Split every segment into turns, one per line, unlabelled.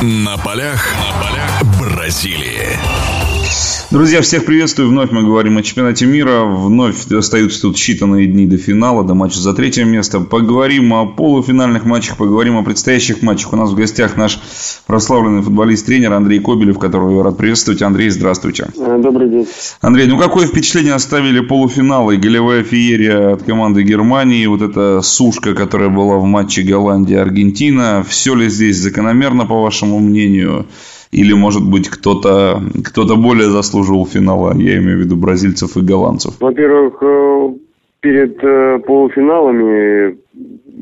На полях, на полях Бразилии.
Друзья, всех приветствую. Вновь мы говорим о чемпионате мира. Вновь остаются тут считанные дни до финала, до матча за третье место. Поговорим о полуфинальных матчах, поговорим о предстоящих матчах. У нас в гостях наш прославленный футболист-тренер Андрей Кобелев, которого я рад приветствовать. Андрей, здравствуйте.
Э, добрый день.
Андрей, ну какое впечатление оставили полуфиналы? Голевая феерия от команды Германии, вот эта сушка, которая была в матче Голландия-Аргентина. Все ли здесь закономерно, по вашему мнению? Или, может быть, кто-то кто более заслуживал финала, я имею в виду бразильцев и голландцев?
Во-первых, э, перед э, полуфиналами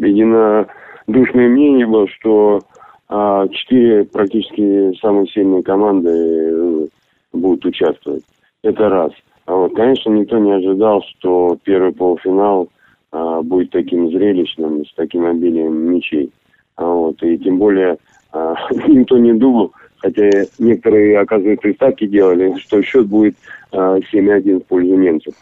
единодушное мнение было, что а, четыре практически самые сильные команды э, будут участвовать. Это раз. А вот, конечно, никто не ожидал, что первый полуфинал а, будет таким зрелищным, с таким обилием мячей. А вот, и тем более а, никто не думал, хотя некоторые, оказывается, и делали, что счет будет э, 7-1 в пользу немцев.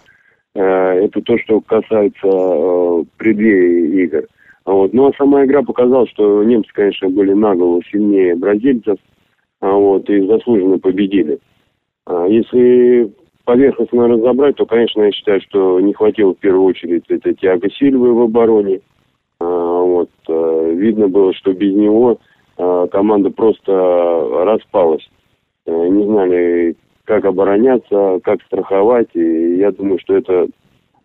Э, это то, что касается э, преддверия игр. Вот. Ну а сама игра показала, что немцы, конечно, были на голову сильнее бразильцев, а вот, и заслуженно победили. А если поверхностно разобрать, то, конечно, я считаю, что не хватило в первую очередь это Тиаго Сильвы в обороне. А, вот, э, видно было, что без него команда просто распалась. Э, не знали, как обороняться, как страховать. И я думаю, что это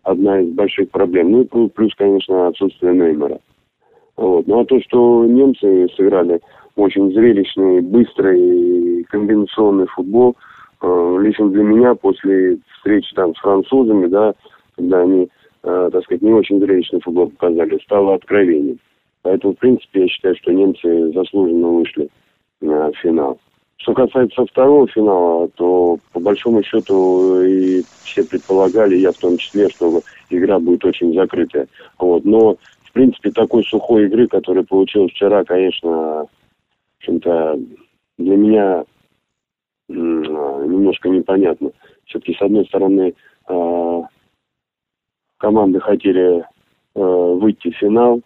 одна из больших проблем. Ну и плюс, конечно, отсутствие Неймара. Вот. Ну а то, что немцы сыграли очень зрелищный, быстрый, комбинационный футбол, э, лично для меня после встречи там с французами, да, когда они, э, так сказать, не очень зрелищный футбол показали, стало откровением. Поэтому, в принципе, я считаю, что немцы заслуженно вышли на финал. Что касается второго финала, то по большому счету и все предполагали, я в том числе, что игра будет очень закрытая. Вот. Но, в принципе, такой сухой игры, которая получилась вчера, конечно, в общем-то, для меня немножко непонятно. Все-таки, с одной стороны, а, команды хотели а, выйти в финал,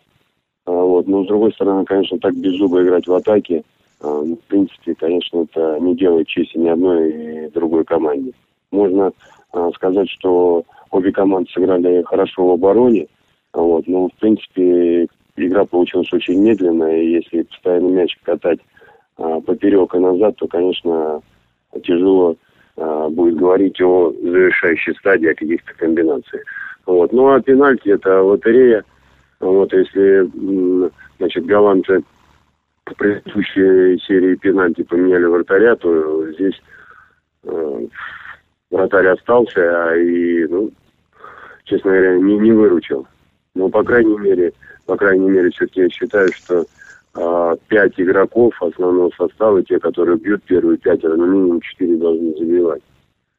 вот. Но, с другой стороны, конечно, так без зуба играть в атаке, а, ну, в принципе, конечно, это не делает чести ни одной и другой команде. Можно а, сказать, что обе команды сыграли хорошо в обороне, вот, но, в принципе, игра получилась очень медленная, и если постоянно мяч катать поперек и назад, то, конечно, тяжело будет говорить о завершающей стадии, о каких-то комбинациях. Вот. Ну а пенальти это лотерея – вот, если, значит, голландцы в предыдущей серии пенальти поменяли вратаря, то здесь э, вратарь остался, а и, ну, честно говоря, не, не выручил. Но, по крайней мере, по крайней мере, все-таки я считаю, что э, пять игроков основного состава, те, которые бьют первые пятеро, ну, минимум четыре должны забивать.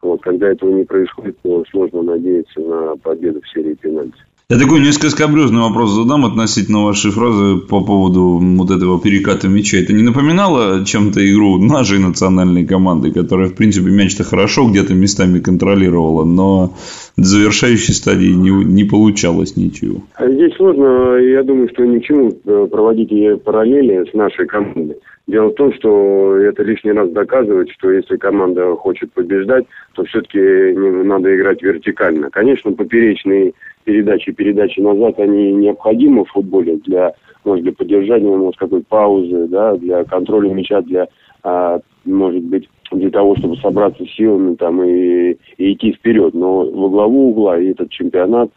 Вот, когда этого не происходит, то сложно надеяться на победу в серии пенальти.
Я такой несколько скобрезный вопрос задам относительно вашей фразы по поводу вот этого переката мяча. Это не напоминало чем-то игру нашей национальной команды, которая, в принципе, мяч-то хорошо где-то местами контролировала, но до завершающей стадии не, не получалось ничего?
Здесь сложно, я думаю, что ни чему э, проводить параллели с нашей командой. Дело в том, что это лишний раз доказывает, что если команда хочет побеждать, то все-таки надо играть вертикально. Конечно, поперечные передачи, передачи назад, они необходимы в футболе для, может, для поддержания, может, какой паузы, да, для контроля мяча, для, а, может быть, для того, чтобы собраться силами там и, и идти вперед. Но во главу угла и этот чемпионат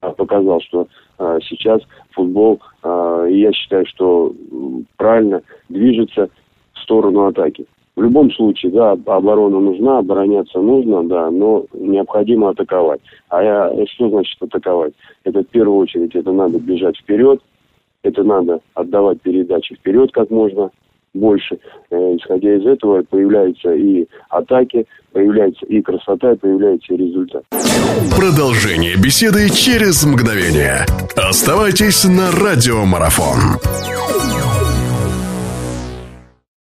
а, показал, что а, сейчас футбол, а, я считаю, что правильно движется в сторону атаки. В любом случае, да, оборона нужна, обороняться нужно, да, но необходимо атаковать. А я, что значит атаковать? Это в первую очередь, это надо бежать вперед, это надо отдавать передачи вперед как можно больше. Э, исходя из этого появляются и атаки, появляется и красота, и появляется и результат.
Продолжение беседы через мгновение. Оставайтесь на радиомарафон.